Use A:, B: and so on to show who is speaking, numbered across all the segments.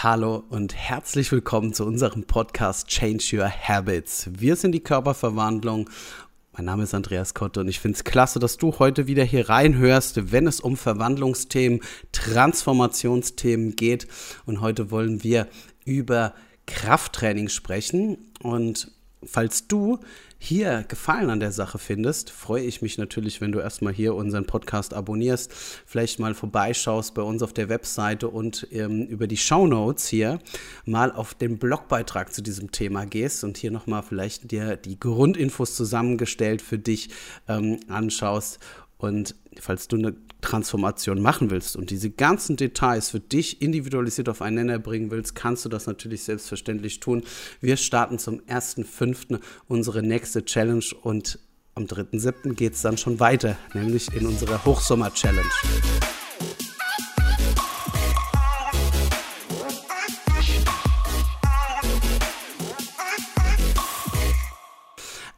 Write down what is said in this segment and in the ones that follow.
A: Hallo und herzlich willkommen zu unserem Podcast Change Your Habits. Wir sind die Körperverwandlung. Mein Name ist Andreas Kotte und ich finde es klasse, dass du heute wieder hier reinhörst, wenn es um Verwandlungsthemen, Transformationsthemen geht. Und heute wollen wir über Krafttraining sprechen. Und falls du hier Gefallen an der Sache findest, freue ich mich natürlich, wenn du erstmal hier unseren Podcast abonnierst, vielleicht mal vorbeischaust bei uns auf der Webseite und ähm, über die Show Notes hier mal auf den Blogbeitrag zu diesem Thema gehst und hier nochmal vielleicht dir die Grundinfos zusammengestellt für dich ähm, anschaust. Und falls du eine Transformation machen willst und diese ganzen Details für dich individualisiert auf einen Nenner bringen willst, kannst du das natürlich selbstverständlich tun. Wir starten zum 1.5. unsere nächste Challenge und am 3.7. geht es dann schon weiter, nämlich in unserer Hochsommer-Challenge.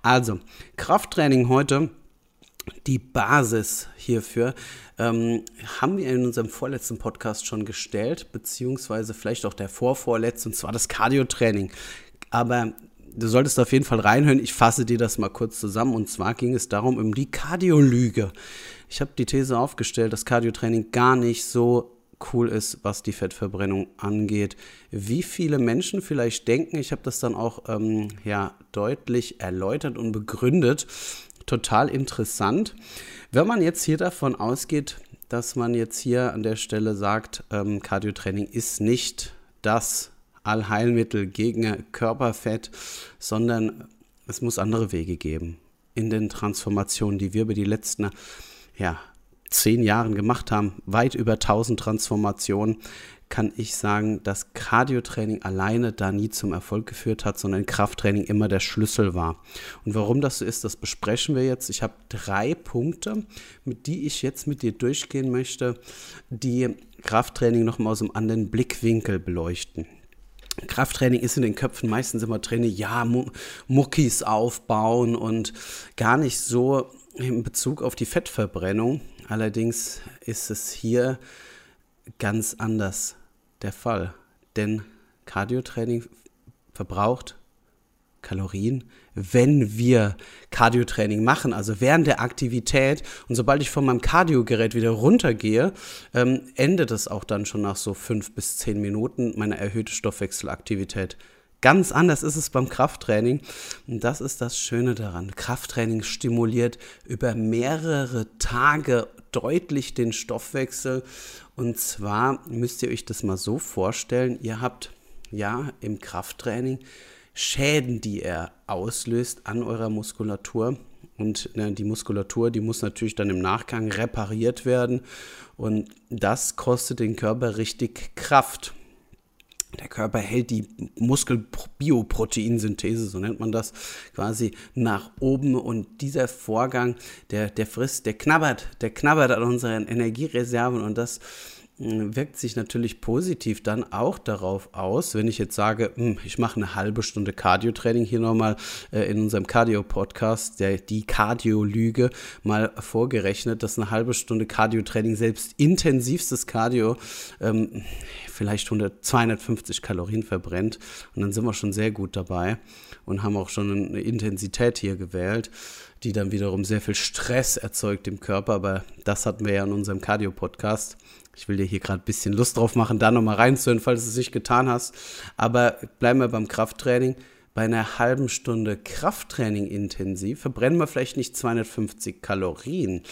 A: Also, Krafttraining heute die Basis hierfür ähm, haben wir in unserem vorletzten Podcast schon gestellt, beziehungsweise vielleicht auch der vorvorletzte, und zwar das Cardio-Training. Aber du solltest auf jeden Fall reinhören. Ich fasse dir das mal kurz zusammen. Und zwar ging es darum, um die Cardio-Lüge. Ich habe die These aufgestellt, dass Cardio-Training gar nicht so cool ist, was die Fettverbrennung angeht. Wie viele Menschen vielleicht denken, ich habe das dann auch ähm, ja, deutlich erläutert und begründet, total interessant. Wenn man jetzt hier davon ausgeht, dass man jetzt hier an der Stelle sagt, ähm, Cardiotraining ist nicht das Allheilmittel gegen Körperfett, sondern es muss andere Wege geben in den Transformationen, die wir über die letzten ja, zehn Jahren gemacht haben, weit über 1000 Transformationen, kann ich sagen, dass Cardiotraining alleine da nie zum Erfolg geführt hat, sondern Krafttraining immer der Schlüssel war. Und warum das so ist, das besprechen wir jetzt. Ich habe drei Punkte, mit die ich jetzt mit dir durchgehen möchte, die Krafttraining nochmal aus einem anderen Blickwinkel beleuchten. Krafttraining ist in den Köpfen meistens immer drin, ja, Muckis aufbauen und gar nicht so in Bezug auf die Fettverbrennung. Allerdings ist es hier ganz anders der Fall. Denn Cardiotraining verbraucht Kalorien, wenn wir Cardiotraining machen, also während der Aktivität. Und sobald ich von meinem Cardiogerät wieder runtergehe, ähm, endet es auch dann schon nach so fünf bis zehn Minuten meine erhöhte Stoffwechselaktivität. Ganz anders ist es beim Krafttraining. Und das ist das Schöne daran. Krafttraining stimuliert über mehrere Tage deutlich den Stoffwechsel. Und zwar müsst ihr euch das mal so vorstellen, ihr habt ja im Krafttraining Schäden, die er auslöst an eurer Muskulatur. Und ne, die Muskulatur, die muss natürlich dann im Nachgang repariert werden. Und das kostet den Körper richtig Kraft. Der Körper hält die Muskelbioproteinsynthese, so nennt man das, quasi nach oben. Und dieser Vorgang, der, der frisst, der knabbert, der knabbert an unseren Energiereserven. Und das wirkt sich natürlich positiv dann auch darauf aus, wenn ich jetzt sage, hm, ich mache eine halbe Stunde Cardio-Training hier nochmal äh, in unserem Cardio-Podcast, die Cardio-Lüge mal vorgerechnet, dass eine halbe Stunde Cardio-Training selbst intensivstes Cardio ähm, vielleicht 100, 250 Kalorien verbrennt und dann sind wir schon sehr gut dabei und haben auch schon eine Intensität hier gewählt die dann wiederum sehr viel Stress erzeugt im Körper. Aber das hatten wir ja in unserem Cardio-Podcast. Ich will dir hier gerade ein bisschen Lust drauf machen, da nochmal reinzuhören, falls du es nicht getan hast. Aber bleiben wir beim Krafttraining. Bei einer halben Stunde Krafttraining intensiv verbrennen wir vielleicht nicht 250 Kalorien,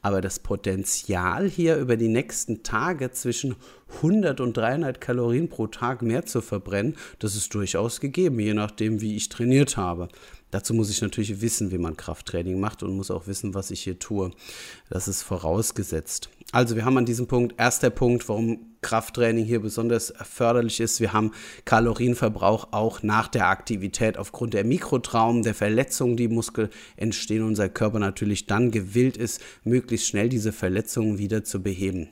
A: aber das Potenzial hier über die nächsten Tage zwischen 100 und 300 Kalorien pro Tag mehr zu verbrennen, das ist durchaus gegeben, je nachdem, wie ich trainiert habe. Dazu muss ich natürlich wissen, wie man Krafttraining macht und muss auch wissen, was ich hier tue. Das ist vorausgesetzt. Also wir haben an diesem Punkt, erster Punkt, warum Krafttraining hier besonders förderlich ist. Wir haben Kalorienverbrauch auch nach der Aktivität aufgrund der Mikrotraumen, der Verletzungen, die Muskel entstehen. Unser Körper natürlich dann gewillt ist, möglichst schnell diese Verletzungen wieder zu beheben.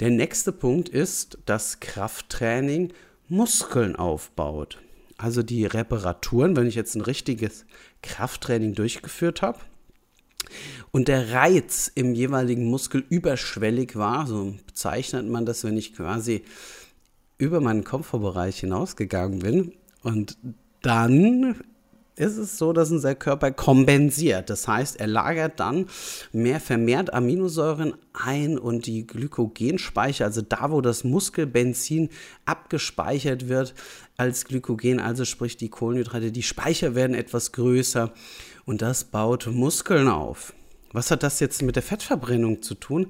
A: Der nächste Punkt ist, dass Krafttraining Muskeln aufbaut also die Reparaturen, wenn ich jetzt ein richtiges Krafttraining durchgeführt habe und der Reiz im jeweiligen Muskel überschwellig war, so bezeichnet man das, wenn ich quasi über meinen Komfortbereich hinausgegangen bin. Und dann ist es so, dass unser Körper kompensiert. Das heißt, er lagert dann mehr vermehrt Aminosäuren ein und die Glykogenspeicher, also da, wo das Muskelbenzin abgespeichert wird als Glykogen, also sprich die Kohlenhydrate, die Speicher werden etwas größer und das baut Muskeln auf. Was hat das jetzt mit der Fettverbrennung zu tun?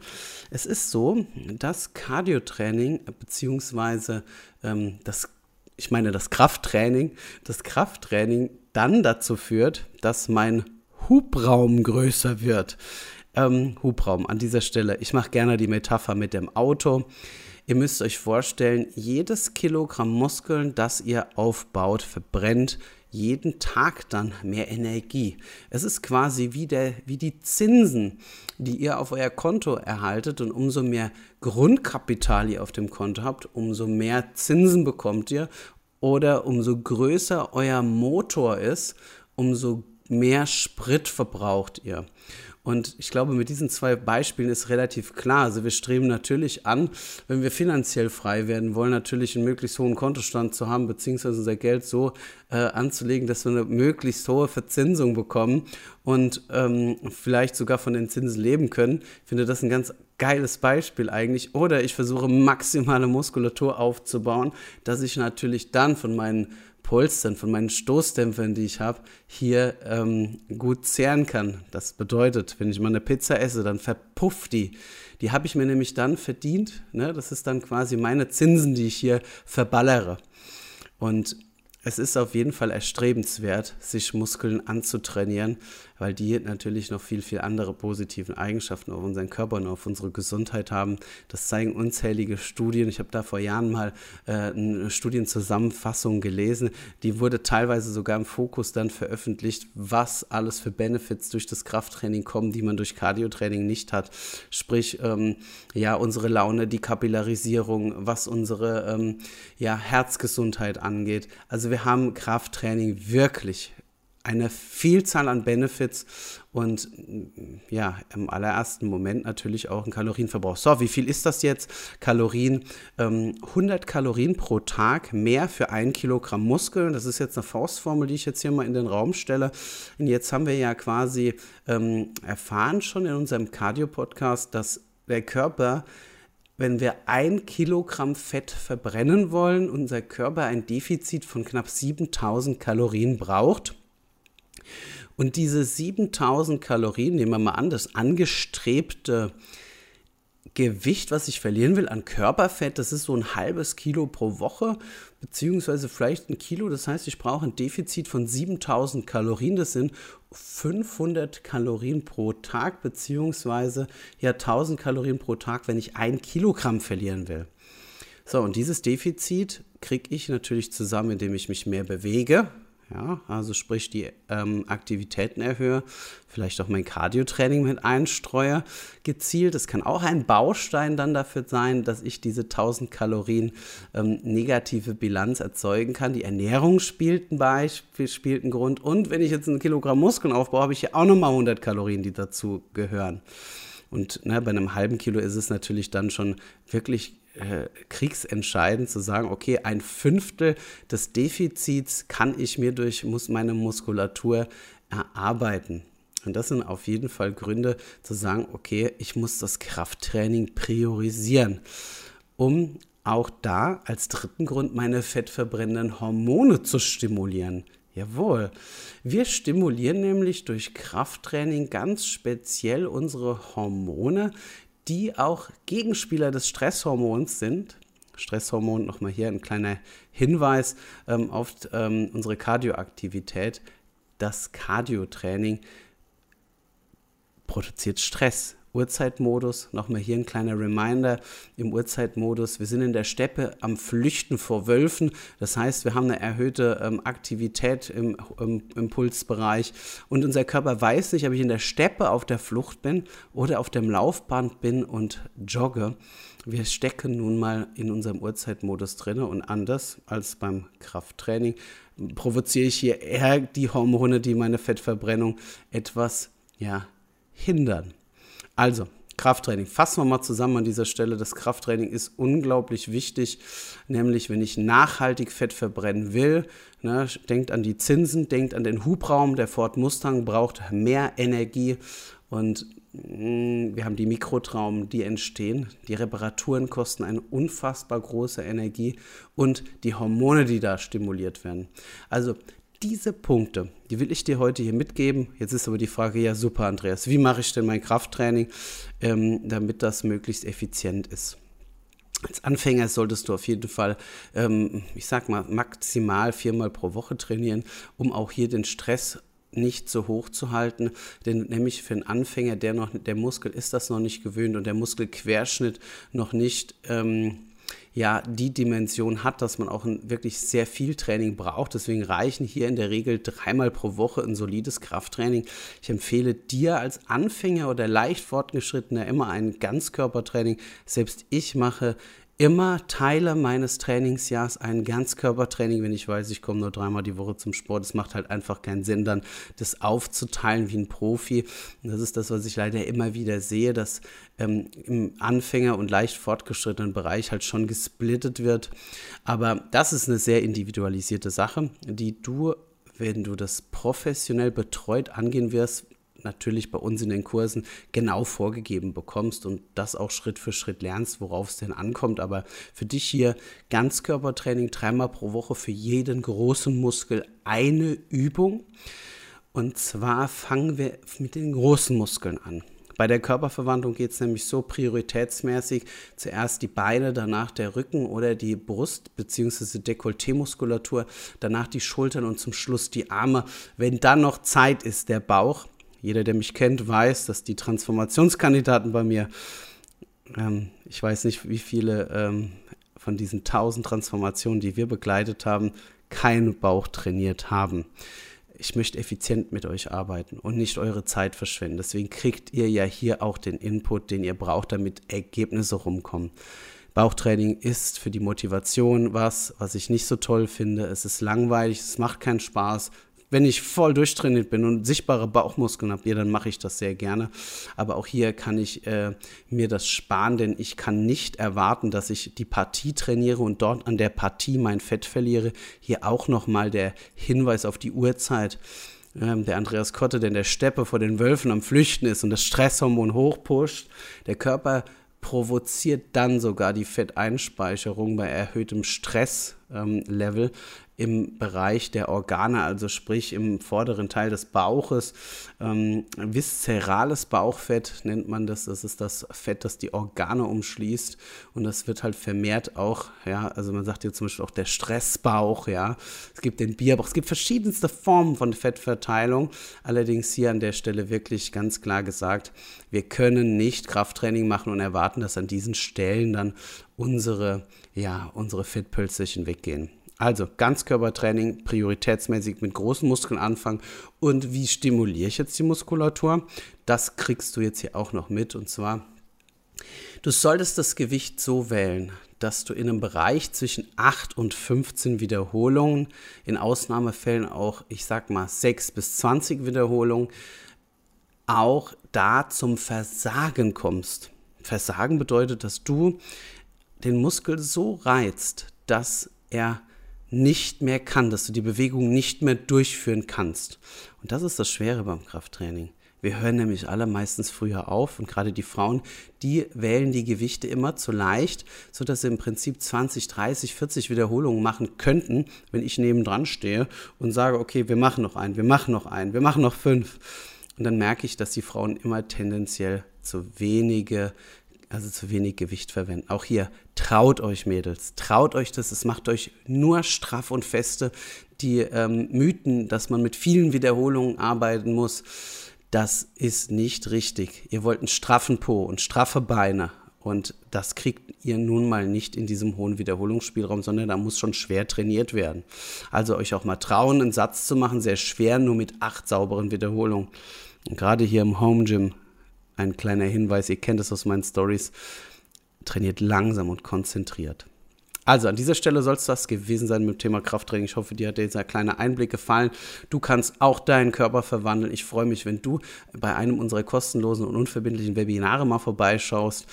A: Es ist so, dass Cardiotraining beziehungsweise ähm, das ich meine das Krafttraining, das Krafttraining dann dazu führt, dass mein Hubraum größer wird. Ähm, Hubraum an dieser Stelle. Ich mache gerne die Metapher mit dem Auto. Ihr müsst euch vorstellen, jedes Kilogramm Muskeln, das ihr aufbaut, verbrennt jeden Tag dann mehr Energie. Es ist quasi wie, der, wie die Zinsen, die ihr auf euer Konto erhaltet und umso mehr Grundkapital ihr auf dem Konto habt, umso mehr Zinsen bekommt ihr oder umso größer euer Motor ist, umso mehr Sprit verbraucht ihr. Und ich glaube, mit diesen zwei Beispielen ist relativ klar. Also wir streben natürlich an, wenn wir finanziell frei werden wollen, natürlich einen möglichst hohen Kontostand zu haben, beziehungsweise unser Geld so äh, anzulegen, dass wir eine möglichst hohe Verzinsung bekommen und ähm, vielleicht sogar von den Zinsen leben können. Ich finde das ein ganz geiles Beispiel eigentlich. Oder ich versuche maximale Muskulatur aufzubauen, dass ich natürlich dann von meinen Polstern, von meinen Stoßdämpfern, die ich habe, hier ähm, gut zehren kann. Das bedeutet, wenn ich mal eine Pizza esse, dann verpufft die. Die habe ich mir nämlich dann verdient. Ne? Das ist dann quasi meine Zinsen, die ich hier verballere. Und es ist auf jeden Fall erstrebenswert, sich Muskeln anzutrainieren, weil die natürlich noch viel, viel andere positiven Eigenschaften auf unseren Körper und auf unsere Gesundheit haben. Das zeigen unzählige Studien. Ich habe da vor Jahren mal äh, eine Studienzusammenfassung gelesen. Die wurde teilweise sogar im Fokus dann veröffentlicht, was alles für Benefits durch das Krafttraining kommen, die man durch Cardiotraining nicht hat. Sprich, ähm, ja, unsere Laune, die Kapillarisierung, was unsere ähm, ja, Herzgesundheit angeht. Also wir haben Krafttraining wirklich eine Vielzahl an Benefits und ja, im allerersten Moment natürlich auch ein Kalorienverbrauch. So, wie viel ist das jetzt? Kalorien, ähm, 100 Kalorien pro Tag mehr für ein Kilogramm Muskeln. Das ist jetzt eine Faustformel, die ich jetzt hier mal in den Raum stelle. Und jetzt haben wir ja quasi ähm, erfahren schon in unserem Cardio-Podcast, dass der Körper wenn wir ein Kilogramm Fett verbrennen wollen, unser Körper ein Defizit von knapp 7000 Kalorien braucht. Und diese 7000 Kalorien, nehmen wir mal an, das angestrebte Gewicht, was ich verlieren will an Körperfett, das ist so ein halbes Kilo pro Woche, beziehungsweise vielleicht ein Kilo. Das heißt, ich brauche ein Defizit von 7000 Kalorien. Das sind 500 Kalorien pro Tag, beziehungsweise ja 1000 Kalorien pro Tag, wenn ich ein Kilogramm verlieren will. So, und dieses Defizit kriege ich natürlich zusammen, indem ich mich mehr bewege, ja, also sprich die ähm, Aktivitäten erhöhe, vielleicht auch mein Cardio-Training mit einstreue, gezielt. Es kann auch ein Baustein dann dafür sein, dass ich diese 1000 Kalorien ähm, negative Bilanz erzeugen kann. Die Ernährung spielt ein Beispiel, spielt einen Grund. Und wenn ich jetzt ein Kilogramm Muskeln aufbaue, habe ich hier auch nochmal 100 Kalorien, die dazu gehören. Und ne, bei einem halben Kilo ist es natürlich dann schon wirklich äh, kriegsentscheidend zu sagen, okay, ein Fünftel des Defizits kann ich mir durch muss meine Muskulatur erarbeiten. Und das sind auf jeden Fall Gründe zu sagen, okay, ich muss das Krafttraining priorisieren, um auch da als dritten Grund meine fettverbrennenden Hormone zu stimulieren. Jawohl. Wir stimulieren nämlich durch Krafttraining ganz speziell unsere Hormone, die auch Gegenspieler des Stresshormons sind. Stresshormon, nochmal hier ein kleiner Hinweis ähm, auf ähm, unsere Kardioaktivität. Das Kardiotraining produziert Stress. Uhrzeitmodus. Nochmal hier ein kleiner Reminder im Uhrzeitmodus. Wir sind in der Steppe am Flüchten vor Wölfen. Das heißt, wir haben eine erhöhte ähm, Aktivität im, im Impulsbereich und unser Körper weiß nicht, ob ich in der Steppe auf der Flucht bin oder auf dem Laufband bin und jogge. Wir stecken nun mal in unserem Uhrzeitmodus drin und anders als beim Krafttraining provoziere ich hier eher die Hormone, die meine Fettverbrennung etwas ja, hindern. Also, Krafttraining. Fassen wir mal zusammen an dieser Stelle. Das Krafttraining ist unglaublich wichtig, nämlich wenn ich nachhaltig Fett verbrennen will. Ne, denkt an die Zinsen, denkt an den Hubraum. Der Ford Mustang braucht mehr Energie und mh, wir haben die Mikrotraumen, die entstehen. Die Reparaturen kosten eine unfassbar große Energie und die Hormone, die da stimuliert werden. Also diese Punkte, die will ich dir heute hier mitgeben. Jetzt ist aber die Frage, ja super, Andreas, wie mache ich denn mein Krafttraining, ähm, damit das möglichst effizient ist? Als Anfänger solltest du auf jeden Fall, ähm, ich sag mal, maximal viermal pro Woche trainieren, um auch hier den Stress nicht so hoch zu halten, denn nämlich für einen Anfänger, der noch, der Muskel ist das noch nicht gewöhnt und der Muskelquerschnitt noch nicht ähm, ja die Dimension hat, dass man auch ein, wirklich sehr viel Training braucht. Deswegen reichen hier in der Regel dreimal pro Woche ein solides Krafttraining. Ich empfehle dir als Anfänger oder leicht fortgeschrittener immer ein Ganzkörpertraining. Selbst ich mache immer Teile meines Trainingsjahrs ein Ganzkörpertraining, wenn ich weiß, ich komme nur dreimal die Woche zum Sport. Es macht halt einfach keinen Sinn, dann das aufzuteilen wie ein Profi. Und das ist das, was ich leider immer wieder sehe, dass ähm, im Anfänger- und leicht fortgeschrittenen Bereich halt schon gesplittet wird. Aber das ist eine sehr individualisierte Sache, die du wenn du das professionell betreut angehen wirst, natürlich bei uns in den Kursen genau vorgegeben bekommst und das auch Schritt für Schritt lernst, worauf es denn ankommt. Aber für dich hier Ganzkörpertraining dreimal pro Woche für jeden großen Muskel eine Übung. Und zwar fangen wir mit den großen Muskeln an. Bei der Körperverwandlung geht es nämlich so prioritätsmäßig zuerst die Beine, danach der Rücken oder die Brust bzw. Dekolleté-Muskulatur, danach die Schultern und zum Schluss die Arme. Wenn dann noch Zeit ist, der Bauch, jeder, der mich kennt, weiß, dass die Transformationskandidaten bei mir, ähm, ich weiß nicht, wie viele ähm, von diesen tausend Transformationen, die wir begleitet haben, keinen Bauch trainiert haben. Ich möchte effizient mit euch arbeiten und nicht eure Zeit verschwenden. Deswegen kriegt ihr ja hier auch den Input, den ihr braucht, damit Ergebnisse rumkommen. Bauchtraining ist für die Motivation was, was ich nicht so toll finde. Es ist langweilig, es macht keinen Spaß, wenn ich voll durchtrainiert bin und sichtbare Bauchmuskeln habe, ja, dann mache ich das sehr gerne. Aber auch hier kann ich äh, mir das sparen, denn ich kann nicht erwarten, dass ich die Partie trainiere und dort an der Partie mein Fett verliere. Hier auch nochmal der Hinweis auf die Uhrzeit. Ähm, der Andreas Kotte, der in der Steppe vor den Wölfen am Flüchten ist und das Stresshormon hochpusht. Der Körper provoziert dann sogar die Fetteinspeicherung bei erhöhtem Stresslevel. Im Bereich der Organe, also sprich im vorderen Teil des Bauches. Ähm, viszerales Bauchfett nennt man das. Das ist das Fett, das die Organe umschließt. Und das wird halt vermehrt auch, ja, also man sagt hier zum Beispiel auch der Stressbauch, ja. Es gibt den Bierbauch. Es gibt verschiedenste Formen von Fettverteilung. Allerdings hier an der Stelle wirklich ganz klar gesagt, wir können nicht Krafttraining machen und erwarten, dass an diesen Stellen dann unsere, ja, unsere Fettpölzerchen weggehen. Also Ganzkörpertraining, prioritätsmäßig mit großen Muskeln anfangen. Und wie stimuliere ich jetzt die Muskulatur? Das kriegst du jetzt hier auch noch mit. Und zwar, du solltest das Gewicht so wählen, dass du in einem Bereich zwischen 8 und 15 Wiederholungen, in Ausnahmefällen auch, ich sag mal, 6 bis 20 Wiederholungen, auch da zum Versagen kommst. Versagen bedeutet, dass du den Muskel so reizt, dass er nicht mehr kann, dass du die Bewegung nicht mehr durchführen kannst. Und das ist das Schwere beim Krafttraining. Wir hören nämlich alle meistens früher auf und gerade die Frauen, die wählen die Gewichte immer zu leicht, sodass sie im Prinzip 20, 30, 40 Wiederholungen machen könnten, wenn ich nebendran stehe und sage, okay, wir machen noch einen, wir machen noch einen, wir machen noch fünf. Und dann merke ich, dass die Frauen immer tendenziell zu wenige also zu wenig Gewicht verwenden. Auch hier, traut euch Mädels, traut euch das, es macht euch nur straff und feste. Die ähm, Mythen, dass man mit vielen Wiederholungen arbeiten muss, das ist nicht richtig. Ihr wollt einen straffen Po und straffe Beine. Und das kriegt ihr nun mal nicht in diesem hohen Wiederholungsspielraum, sondern da muss schon schwer trainiert werden. Also euch auch mal trauen, einen Satz zu machen, sehr schwer, nur mit acht sauberen Wiederholungen. Und gerade hier im Home Gym ein kleiner Hinweis, ihr kennt es aus meinen Stories, trainiert langsam und konzentriert. Also an dieser Stelle soll es das gewesen sein mit dem Thema Krafttraining. Ich hoffe, dir hat dieser kleine Einblick gefallen. Du kannst auch deinen Körper verwandeln. Ich freue mich, wenn du bei einem unserer kostenlosen und unverbindlichen Webinare mal vorbeischaust.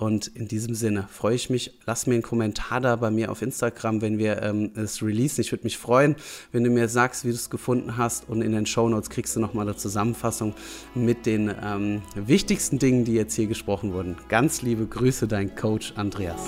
A: Und in diesem Sinne freue ich mich. Lass mir einen Kommentar da bei mir auf Instagram, wenn wir ähm, es releasen. Ich würde mich freuen, wenn du mir sagst, wie du es gefunden hast. Und in den Show Notes kriegst du nochmal eine Zusammenfassung mit den ähm, wichtigsten Dingen, die jetzt hier gesprochen wurden. Ganz liebe Grüße, dein Coach Andreas.